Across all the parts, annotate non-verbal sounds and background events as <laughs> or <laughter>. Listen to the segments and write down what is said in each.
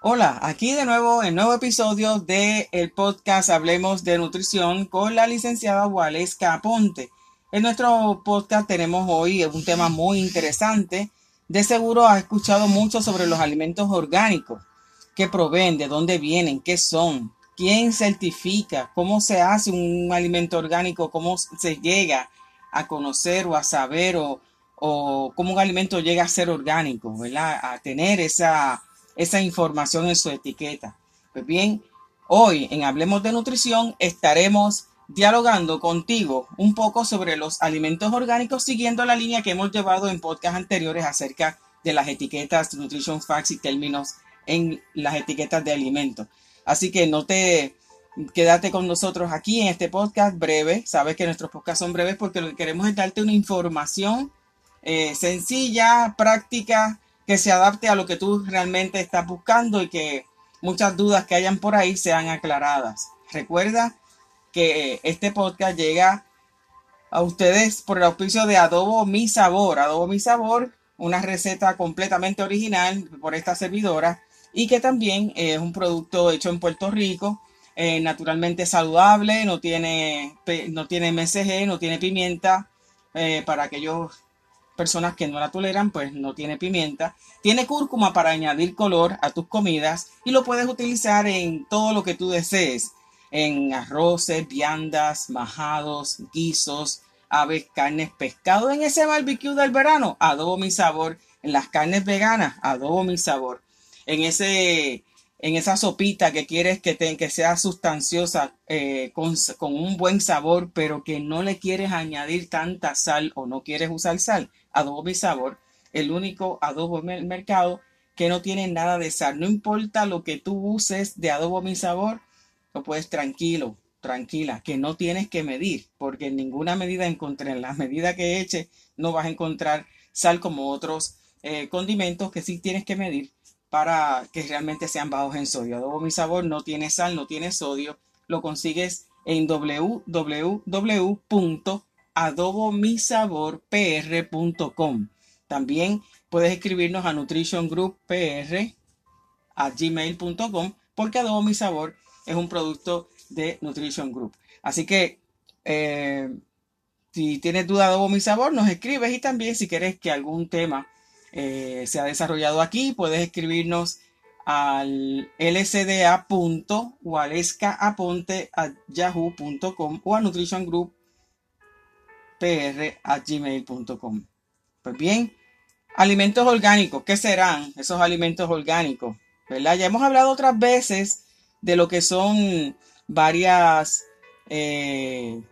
Hola, aquí de nuevo en nuevo episodio de el podcast Hablemos de Nutrición con la licenciada Waleska Aponte. En nuestro podcast tenemos hoy un tema muy interesante. De seguro has escuchado mucho sobre los alimentos orgánicos, qué proveen, de dónde vienen, qué son, quién certifica, cómo se hace un alimento orgánico, cómo se llega a conocer o a saber o, o cómo un alimento llega a ser orgánico, ¿verdad? A tener esa esa información en su etiqueta. Pues bien, hoy en Hablemos de Nutrición estaremos dialogando contigo un poco sobre los alimentos orgánicos siguiendo la línea que hemos llevado en podcast anteriores acerca de las etiquetas, nutrition facts y términos en las etiquetas de alimentos. Así que no te quédate con nosotros aquí en este podcast breve. Sabes que nuestros podcasts son breves porque lo que queremos es darte una información eh, sencilla, práctica, que se adapte a lo que tú realmente estás buscando y que muchas dudas que hayan por ahí sean aclaradas. Recuerda que este podcast llega a ustedes por el auspicio de Adobo Mi Sabor. Adobo Mi Sabor, una receta completamente original por esta servidora y que también es un producto hecho en Puerto Rico, eh, naturalmente saludable, no tiene, no tiene MSG, no tiene pimienta, eh, para aquellos personas que no la toleran, pues no tiene pimienta. Tiene cúrcuma para añadir color a tus comidas y lo puedes utilizar en todo lo que tú desees. En arroces, viandas, majados, guisos, aves, carnes, pescado. En ese barbecue del verano, adobo mi sabor. En las carnes veganas, adobo mi sabor. En ese en esa sopita que quieres que, que sea sustanciosa, eh, con, con, un buen sabor, pero que no le quieres añadir tanta sal o no quieres usar sal, adobo mi sabor, el único adobo en el mercado que no tiene nada de sal. No importa lo que tú uses de adobo mi sabor, lo puedes tranquilo, tranquila, que no tienes que medir, porque en ninguna medida encontré, en la medida que eche, no vas a encontrar sal como otros eh, condimentos que sí tienes que medir para que realmente sean bajos en sodio. Adobo Mi Sabor no tiene sal, no tiene sodio. Lo consigues en www.adobomisaborpr.com. También puedes escribirnos a nutritiongrouppr a porque Adobo Mi Sabor es un producto de Nutrition Group. Así que eh, si tienes duda de Adobo Mi Sabor, nos escribes y también si quieres que algún tema eh, se ha desarrollado aquí. Puedes escribirnos al lsda.walescaaponte.yahoo.com o a nutritiongrouppr.gmail.com. Pues bien, alimentos orgánicos. ¿Qué serán esos alimentos orgánicos? ¿Verdad? Ya hemos hablado otras veces de lo que son varias, eh,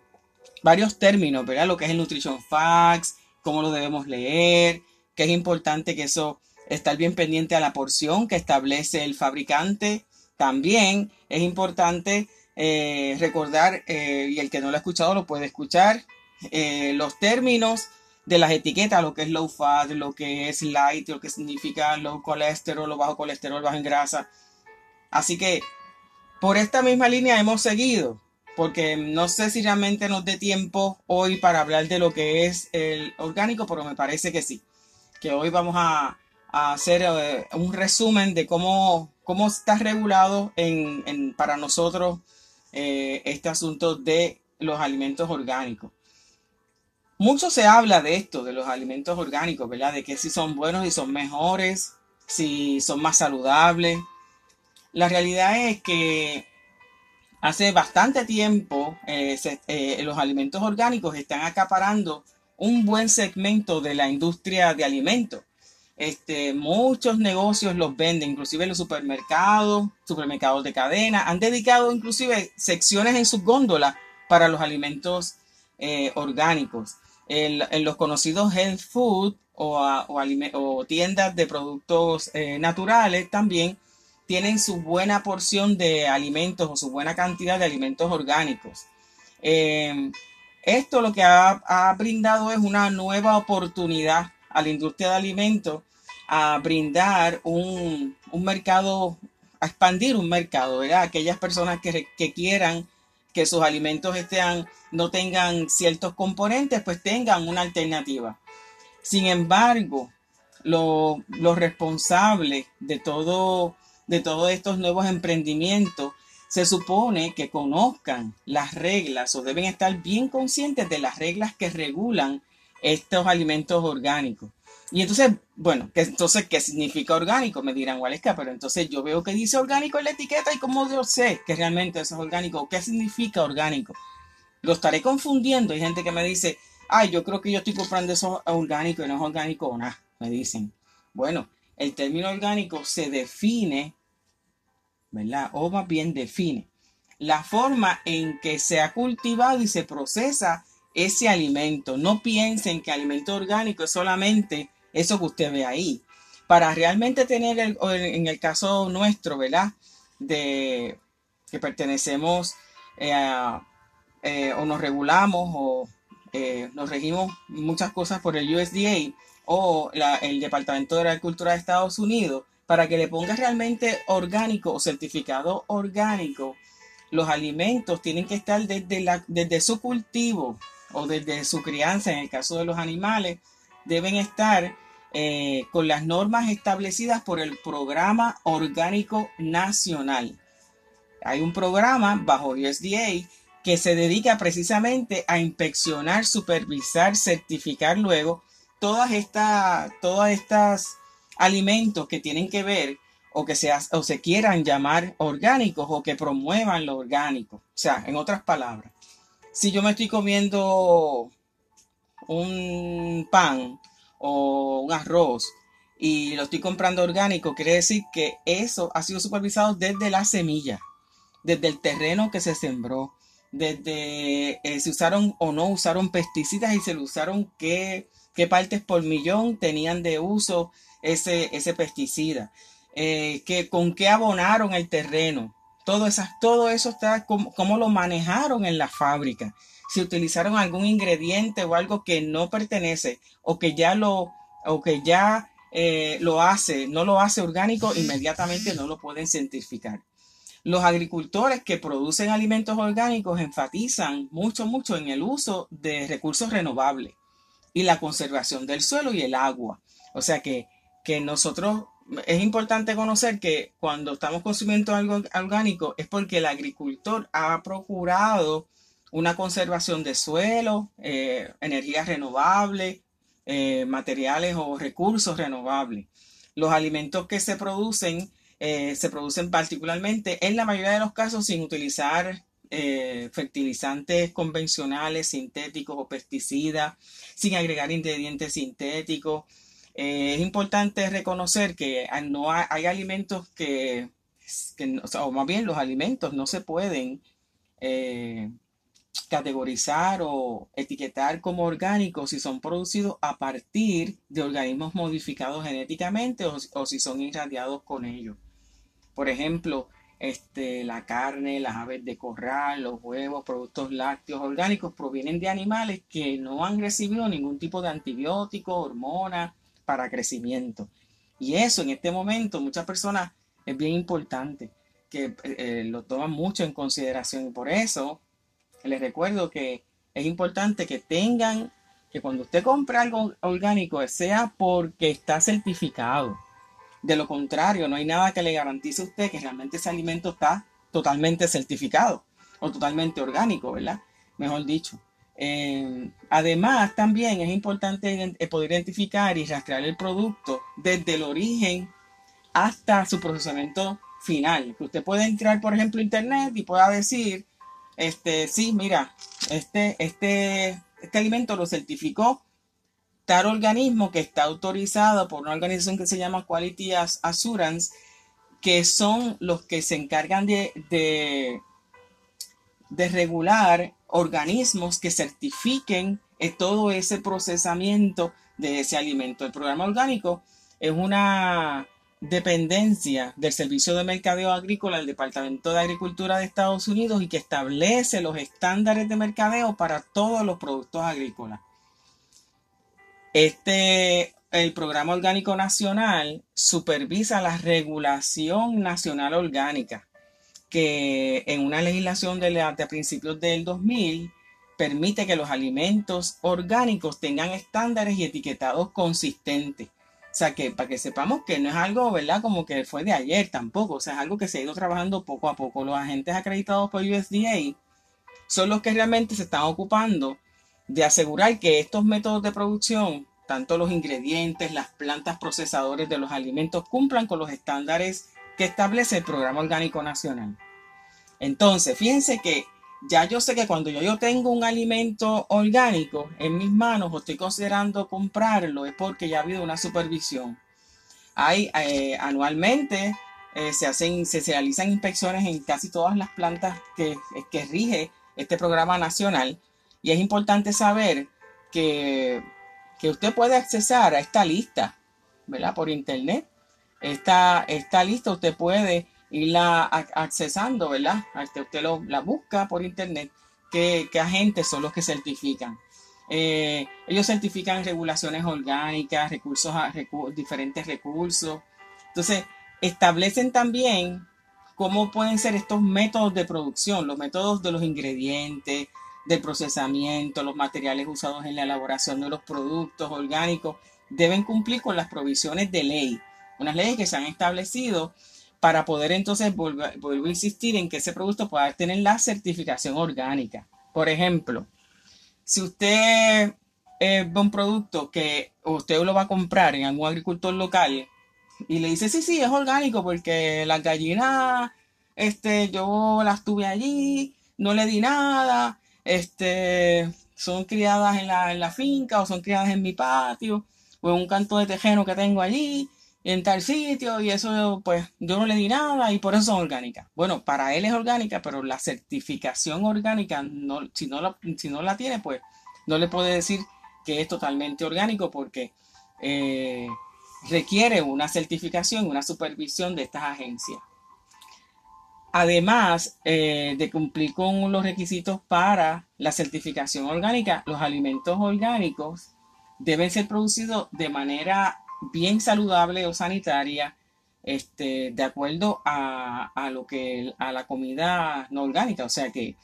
varios términos, ¿verdad? Lo que es el Nutrition Facts, cómo lo debemos leer, que es importante que eso, estar bien pendiente a la porción que establece el fabricante. También es importante eh, recordar, eh, y el que no lo ha escuchado lo puede escuchar, eh, los términos de las etiquetas, lo que es low fat, lo que es light, lo que significa low colesterol, lo bajo colesterol, bajo en grasa. Así que por esta misma línea hemos seguido, porque no sé si realmente nos dé tiempo hoy para hablar de lo que es el orgánico, pero me parece que sí que hoy vamos a, hacer eh, un resumen de cómo, cómo está regulado para nosotros eh, este asunto de los alimentos orgánicos. Mucho se habla de esto, de los alimentos orgánicos, ¿verdad? De que si son buenos y son mejores, si son más saludables. La realidad es que hace bastante tiempo eh, los alimentos orgánicos están acaparando un buen segmento de la industria de alimentos. Este, muchos negocios los venden, inclusive los supermercados, supermercados de cadena, han dedicado inclusive secciones en sus góndolas para los alimentos eh, orgánicos. En, los conocidos health food o, o, tiendas de productos eh, naturales también tienen su buena porción de alimentos o su buena cantidad de alimentos orgánicos. Eh, esto lo que ha, brindado es una nueva oportunidad a la industria de alimentos a brindar un, mercado, a expandir un mercado, ¿verdad? Aquellas personas que, quieran que sus alimentos estén, no tengan ciertos componentes, pues tengan una alternativa. Sin embargo, los responsables de todo de todos estos nuevos emprendimientos, se supone que conozcan las reglas o deben estar bien conscientes de las reglas que regulan estos alimentos orgánicos. Y entonces, bueno, ¿qué, entonces, ¿qué significa orgánico? Me dirán, Waleska, pero entonces yo veo que dice orgánico en la etiqueta y cómo yo sé que realmente eso es orgánico. ¿Qué significa orgánico? Lo estaré confundiendo. Hay gente que me dice, ay, yo creo que yo estoy comprando eso orgánico y no es orgánico o nada. Me dicen, bueno, el término orgánico se define, ¿verdad? O más bien define la forma en que se ha cultivado y se procesa ese alimento. No piensen que alimento orgánico es solamente eso que usted ve ahí. Para realmente tener, el, en el caso nuestro, ¿verdad? De que pertenecemos eh, eh, o nos regulamos o eh, nos regimos muchas cosas por el USDA o el Departamento de Agricultura de Estados Unidos, para que le ponga realmente orgánico o certificado orgánico, los alimentos tienen que estar desde su cultivo o desde su crianza, en el caso de los animales, deben estar eh, con las normas establecidas por el Programa Orgánico Nacional. Hay un programa bajo USDA que se dedica precisamente a inspeccionar, supervisar, certificar luego todas estas, todas estas alimentos que tienen que ver o que se, o se quieran llamar orgánicos o que promuevan lo orgánico. O sea, en otras palabras, si yo me estoy comiendo un pan o un arroz y lo estoy comprando orgánico, quiere decir que eso ha sido supervisado desde la semilla, desde el terreno que se sembró, desde eh, si usaron o no usaron pesticidas y se lo usaron qué, qué partes por millón tenían de uso ese, ese pesticida, eh, que, con qué abonaron el terreno, todo, todo eso está como, lo manejaron en la fábrica. Si utilizaron algún ingrediente o algo que no pertenece o que ya lo, o que ya eh, lo hace, no lo hace orgánico, inmediatamente no lo pueden certificar. Los agricultores que producen alimentos orgánicos enfatizan mucho, mucho en el uso de recursos renovables y la conservación del suelo y el agua. O sea que, que nosotros es importante conocer que cuando estamos consumiendo algo orgánico es porque el agricultor ha procurado una conservación de suelo, eh, energías renovables, eh, materiales o recursos renovables. Los alimentos que se producen eh, se producen particularmente en la mayoría de los casos sin utilizar fertilizantes convencionales, sintéticos o pesticidas, sin agregar ingredientes sintéticos eh, es importante reconocer que no hay, alimentos que, o, más bien los alimentos no se pueden eh, categorizar o etiquetar como orgánicos si son producidos a partir de organismos modificados genéticamente o, si son irradiados con ellos. Por ejemplo, este, la carne, las aves de corral, los huevos, productos lácteos orgánicos provienen de animales que no han recibido ningún tipo de antibiótico, hormona para crecimiento. Y eso en este momento muchas personas es bien importante que eh, lo toman mucho en consideración. Y por eso les recuerdo que es importante que tengan, que cuando usted compre algo orgánico sea porque está certificado. De lo contrario, no hay nada que le garantice a usted que realmente ese alimento está totalmente certificado o totalmente orgánico, ¿verdad? Mejor dicho. Eh, además, también es importante eh, poder identificar y rastrear el producto desde el origen hasta su procesamiento final. usted puede entrar, por ejemplo, a internet y pueda decir, este, sí, mira, este, este, este alimento lo certificó tal organismo que está autorizado por una organización que se llama Quality Assurance, que son los que se encargan de, de, de regular organismos que certifiquen eh, todo ese procesamiento de ese alimento. El programa orgánico es una dependencia del Servicio de Mercadeo Agrícola del Departamento de Agricultura de Estados Unidos y que establece los estándares de mercadeo para todos los productos agrícolas. Este, el Programa Orgánico Nacional supervisa la regulación nacional orgánica que en una legislación de, de principios del 2000 permite que los alimentos orgánicos tengan estándares y etiquetados consistentes. sea, que para que sepamos que no es algo, ¿verdad? Como que fue de ayer tampoco. O sea, es algo que se ha ido trabajando poco a poco. Los agentes acreditados por USDA son los que realmente se están ocupando de asegurar que estos métodos de producción, tanto los ingredientes, las plantas procesadores de los alimentos, cumplan con los estándares que establece el Programa Orgánico Nacional. Entonces, fíjense que ya yo sé que cuando yo, yo tengo un alimento orgánico en mis manos o estoy considerando comprarlo, es porque ya ha habido una supervisión. Hay eh, anualmente eh, se hacen, se, realizan inspecciones en casi todas las plantas que, que rige este programa nacional. Y es importante saber que, que usted puede accesar a esta lista, ¿verdad? Por internet. Esta, esta lista usted puede irla accesando, ¿verdad? Este, usted lo, la busca por internet, qué, agentes son los que certifican. Eh, ellos certifican regulaciones orgánicas, recursos, diferentes recursos. Entonces, establecen también cómo pueden ser estos métodos de producción, los métodos de los ingredientes, del procesamiento, los materiales usados en la elaboración de los productos orgánicos, deben cumplir con las provisiones de ley, unas leyes que se han establecido para poder entonces volver, a insistir en que ese producto pueda tener la certificación orgánica. Por ejemplo, si usted eh, ve un producto que usted lo va a comprar en algún agricultor local y le dice, sí, sí, es orgánico porque las gallinas, este, yo las tuve allí, no le di nada, este, son criadas en la, en la finca o son criadas en mi patio o en un canto de tejeno que tengo allí en tal sitio y eso pues yo no le di nada y por eso son orgánicas. Bueno, para él es orgánica, pero la certificación orgánica, no, si, no la, si no la tiene, pues no le puede decir que es totalmente orgánico porque eh, requiere una certificación, una supervisión de estas agencias. Además eh, de cumplir con los requisitos para la certificación orgánica, los alimentos orgánicos deben ser producidos de manera bien saludable o sanitaria, este, de acuerdo a, lo que a la comida no orgánica. O sea que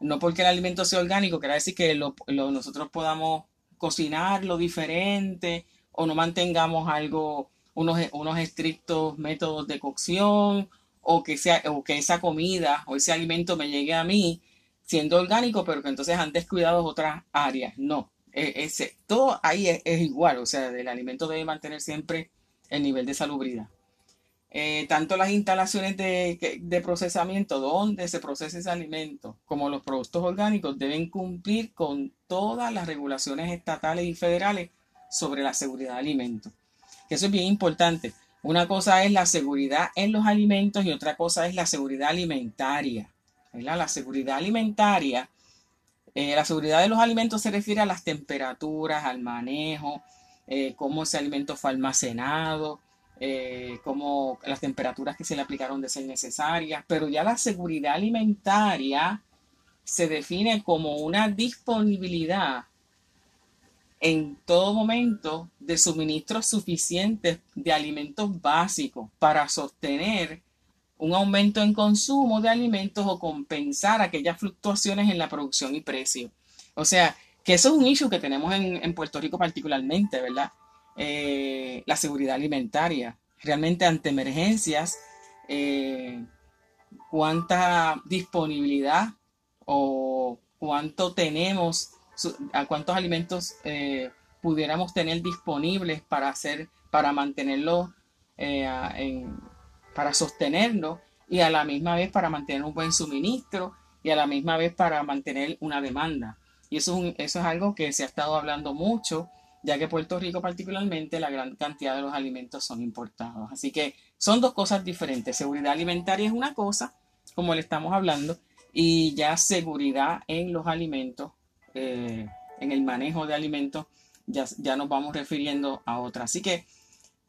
no porque el alimento sea orgánico, quiere decir que lo, nosotros podamos cocinarlo diferente o no mantengamos algo, unos, unos estrictos métodos de cocción o que, sea, o que esa comida o ese alimento me llegue a mí siendo orgánico, pero que entonces han descuidado otras áreas. No, e, ese, todo ahí es, igual, o sea, el alimento debe mantener siempre el nivel de salubridad. Eh, tanto las instalaciones de, de, procesamiento donde se procesa ese alimento como los productos orgánicos deben cumplir con todas las regulaciones estatales y federales sobre la seguridad de alimentos. Eso es bien importante. Una cosa es la seguridad en los alimentos y otra cosa es la seguridad alimentaria. La seguridad alimentaria eh, la seguridad de los alimentos se refiere a las temperaturas, al manejo, eh, cómo ese alimento fue almacenado, eh, cómo las temperaturas que se le aplicaron de ser necesarias, pero ya la seguridad alimentaria se define como una disponibilidad en todo momento de suministros suficientes de alimentos básicos para sostener un aumento en consumo de alimentos o compensar aquellas fluctuaciones en la producción y precio. O sea, que eso es un issue que tenemos en, Puerto Rico particularmente, ¿verdad? Eh, la seguridad alimentaria. Realmente ante emergencias, eh, cuánta disponibilidad o cuánto tenemos, a cuántos alimentos eh, pudiéramos tener disponibles para hacer, para mantenerlos en, para sostenerlo y a la misma vez para mantener un buen suministro y a la misma vez para mantener una demanda. Y eso es, es algo que se ha estado hablando mucho, ya que Puerto Rico particularmente la gran cantidad de los alimentos son importados. Así que son dos cosas diferentes. Seguridad alimentaria es una cosa, como le estamos hablando, y ya seguridad en los alimentos, eh, en el manejo de alimentos, ya, ya nos vamos refiriendo a otra. Así que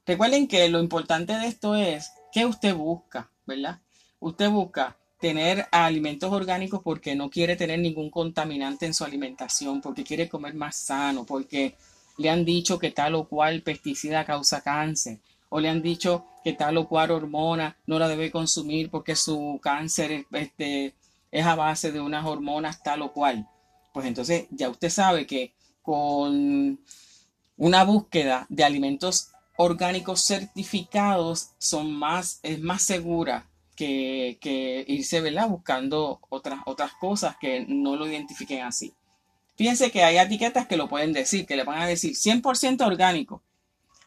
recuerden que lo importante de esto es ¿Qué usted busca, verdad? Usted busca tener alimentos orgánicos porque no quiere tener ningún contaminante en su alimentación, porque quiere comer más sano, porque le han dicho que tal o cual pesticida causa cáncer, o le han dicho que tal o cual hormona no la debe consumir porque su cáncer es, este, es a base de unas hormonas tal o cual. Pues entonces ya usted sabe que con una búsqueda de alimentos orgánicos certificados son más, es más segura que, que irse ¿verdad? buscando otras, otras cosas que no lo identifiquen así. Fíjense que hay etiquetas que lo pueden decir, que le van a decir 100% orgánico.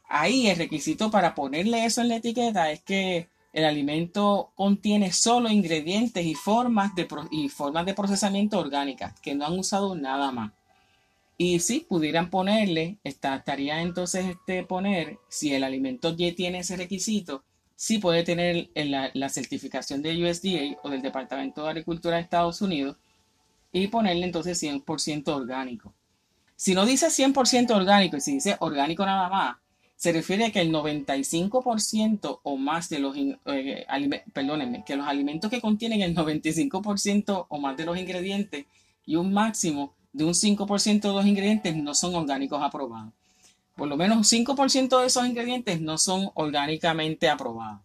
Ahí el requisito para ponerle eso en la etiqueta es que el alimento contiene solo ingredientes y formas de, y formas de procesamiento orgánicas, que no han usado nada más. Y si pudieran ponerle, estaría entonces este poner, si el alimento ya tiene ese requisito, sí puede tener la, la, certificación de USDA o del Departamento de Agricultura de Estados Unidos y ponerle entonces 100% orgánico. Si no dice 100% orgánico y si dice orgánico nada más, se refiere a que el 95% o más de los, eh, perdónenme, que los alimentos que contienen el 95% o más de los ingredientes y un máximo de un 5% de los ingredientes no son orgánicos aprobados. Por lo menos un 5% de esos ingredientes no son orgánicamente aprobados.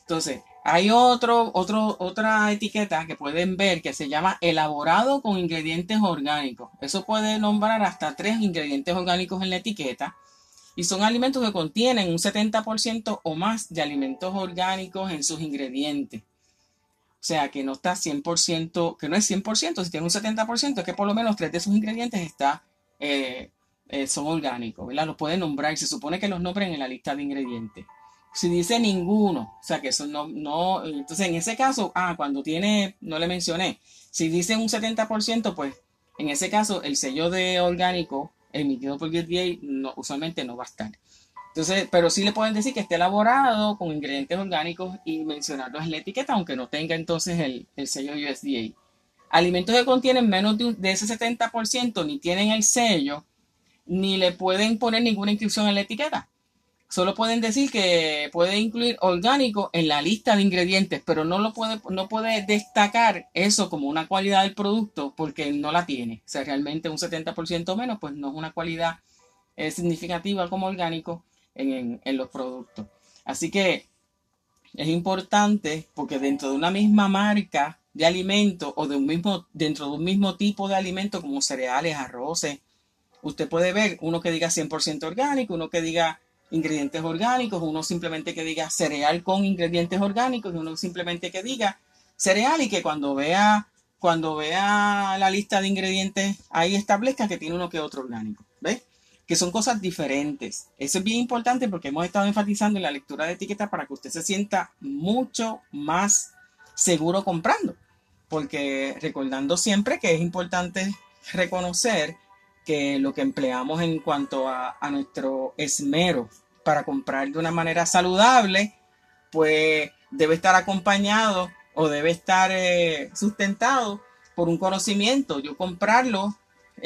Entonces, hay otro, otro, otra etiqueta que pueden ver que se llama elaborado con ingredientes orgánicos. Eso puede nombrar hasta tres ingredientes orgánicos en la etiqueta. Y son alimentos que contienen un 70% o más de alimentos orgánicos en sus ingredientes. O sea, que no está 100%, que no es 100%, si tiene un 70%, es que por lo menos tres de sus ingredientes está, eh, eh, son orgánicos, ¿verdad? Los pueden nombrar y se supone que los nombren en la lista de ingredientes. Si dice ninguno, o sea que eso no, no, entonces en ese caso, ah, cuando tiene, no le mencioné, si dice un 70%, pues en ese caso el sello de orgánico emitido por USDA no, usualmente no va a estar. Entonces, pero sí le pueden decir que esté elaborado con ingredientes orgánicos y mencionarlos en la etiqueta, aunque no tenga entonces el, el sello USDA. Alimentos que contienen menos de, de, ese 70% ni tienen el sello, ni le pueden poner ninguna inscripción en la etiqueta. Solo pueden decir que puede incluir orgánico en la lista de ingredientes, pero no lo puede, no puede destacar eso como una cualidad del producto porque no la tiene. O sea, realmente un 70% menos, pues no es una cualidad eh, significativa como orgánico en, los productos. Así que es importante porque dentro de una misma marca de alimento o de un mismo, dentro de un mismo tipo de alimento como cereales, arroces, usted puede ver uno que diga 100% orgánico, uno que diga ingredientes orgánicos, uno simplemente que diga cereal con ingredientes orgánicos y uno simplemente que diga cereal y que cuando vea cuando vea la lista de ingredientes ahí establezca que tiene uno que otro orgánico. ¿Ves? Que son cosas diferentes. Eso es bien importante porque hemos estado enfatizando en la lectura de etiqueta para que usted se sienta mucho más seguro comprando. Porque recordando siempre que es importante reconocer que lo que empleamos en cuanto a, nuestro esmero para comprar de una manera saludable, pues debe estar acompañado o debe estar eh, sustentado por un conocimiento. Yo comprarlo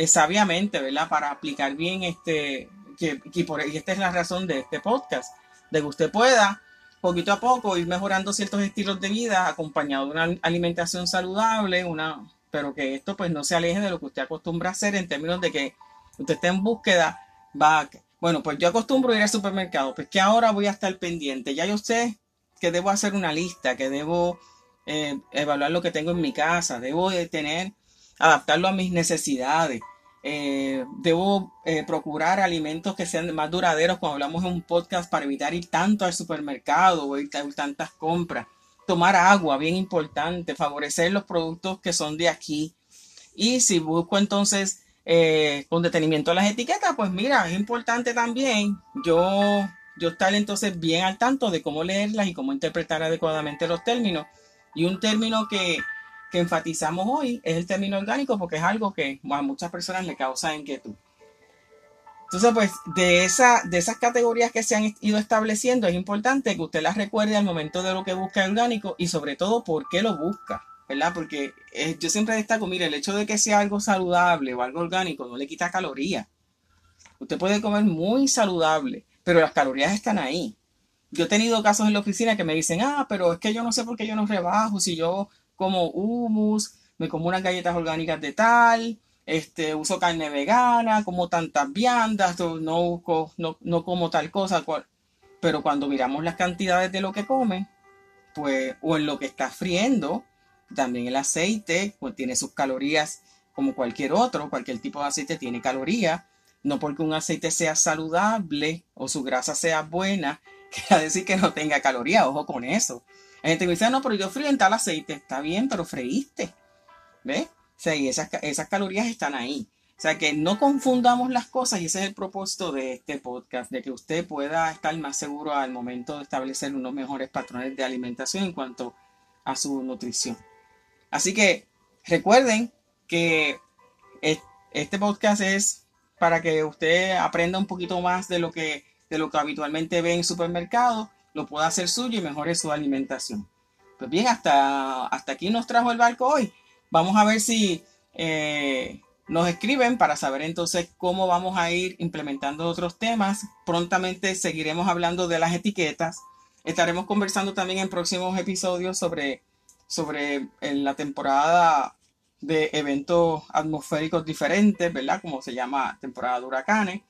sabiamente, ¿verdad? Para aplicar bien este, que, por, y esta es la razón de este podcast, de que usted pueda poquito a poco ir mejorando ciertos estilos de vida acompañado de una alimentación saludable, una, pero que esto pues no se aleje de lo que usted acostumbra a hacer en términos de que usted esté en búsqueda, va, bueno, pues yo acostumbro ir al supermercado, pues que ahora voy a estar pendiente, ya yo sé que debo hacer una lista, que debo eh, evaluar lo que tengo en mi casa, debo de tener adaptarlo a mis necesidades. Eh, debo eh, procurar alimentos que sean más duraderos cuando hablamos en un podcast para evitar ir tanto al supermercado o ir tantas compras. Tomar agua, bien importante, favorecer los productos que son de aquí. Y si busco entonces eh, con detenimiento las etiquetas, pues mira, es importante también yo, yo estar entonces bien al tanto de cómo leerlas y cómo interpretar adecuadamente los términos. Y un término que, que enfatizamos hoy es el término orgánico porque es algo que a muchas personas le causa inquietud. Entonces, pues de, esa, de esas categorías que se han ido estableciendo, es importante que usted las recuerde al momento de lo que busca orgánico y sobre todo por qué lo busca, ¿verdad? Porque eh, yo siempre destaco, mire, el hecho de que sea algo saludable o algo orgánico no le quita calorías. Usted puede comer muy saludable, pero las calorías están ahí. Yo he tenido casos en la oficina que me dicen, ah, pero es que yo no sé por qué yo no rebajo, si yo como hummus, me como unas galletas orgánicas de tal, este, uso carne vegana, como tantas viandas, no, no, no como tal cosa, pero cuando miramos las cantidades de lo que come, pues, o en lo que está friendo, también el aceite, pues tiene sus calorías como cualquier otro, cualquier tipo de aceite tiene calorías, No porque un aceite sea saludable o su grasa sea buena, <laughs> quiere decir que no tenga calorías. Ojo con eso. Hay gente me dice, no, pero yo frío en tal aceite. Está bien, pero freíste. ¿Ves? O sea, y esas, esas calorías están ahí. O sea, que no confundamos las cosas y ese es el propósito de este podcast, de que usted pueda estar más seguro al momento de establecer unos mejores patrones de alimentación en cuanto a su nutrición. Así que recuerden que este podcast es para que usted aprenda un poquito más de lo que, de lo que habitualmente ve en supermercados, lo pueda hacer suyo y mejore su alimentación. Pues bien, hasta, hasta aquí nos trajo el barco hoy. Vamos a ver si eh, nos escriben para saber entonces cómo vamos a ir implementando otros temas. Prontamente seguiremos hablando de las etiquetas. Estaremos conversando también en próximos episodios sobre, sobre la temporada de eventos atmosféricos diferentes, ¿verdad? Como se llama temporada de huracanes.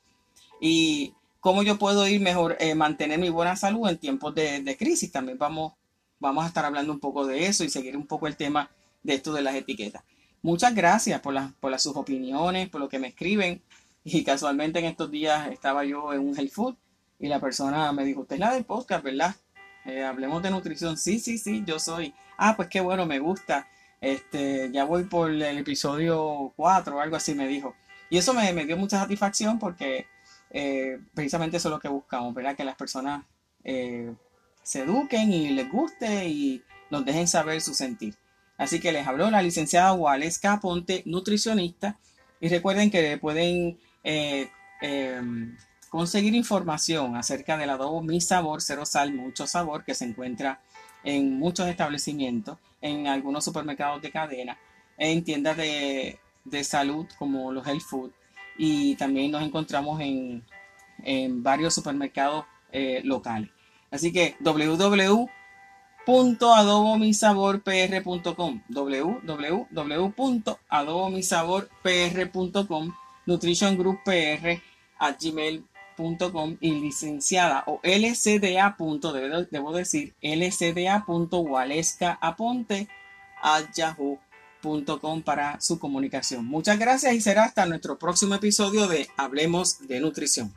Y cómo yo puedo ir mejor, eh, mantener mi buena salud en tiempos de, crisis. También vamos, vamos a estar hablando un poco de eso y seguir un poco el tema de esto de las etiquetas. Muchas gracias por, las, por las, sus opiniones, por lo que me escriben. Y casualmente en estos días estaba yo en un health food y la persona me dijo, usted es la del podcast, ¿verdad? Eh, hablemos de nutrición. Sí, sí, sí, yo soy. Ah, pues qué bueno, me gusta. Este, ya voy por el episodio 4 o algo así, me dijo. Y eso me, dio mucha satisfacción porque eh, precisamente eso es lo que buscamos, ¿verdad? Que las personas eh, se eduquen y les guste y nos dejen saber su sentir. Así que les habló la licenciada Waleska Ponte, nutricionista. Y recuerden que pueden eh, em, conseguir información acerca del adobo Mi Sabor, cero sal, mucho sabor, que se encuentra en muchos establecimientos, en algunos supermercados de cadena, en tiendas de, salud como los Health Food y también nos encontramos en, varios supermercados eh, locales. Así que www.adobomisaborpr.com www.adobomisaborpr.com Nutrition Group PR a gmail.com y licenciada o lcda. debo, decir lcda.waleska aponte a para su comunicación. Muchas gracias y será hasta nuestro próximo episodio de Hablemos de Nutrición.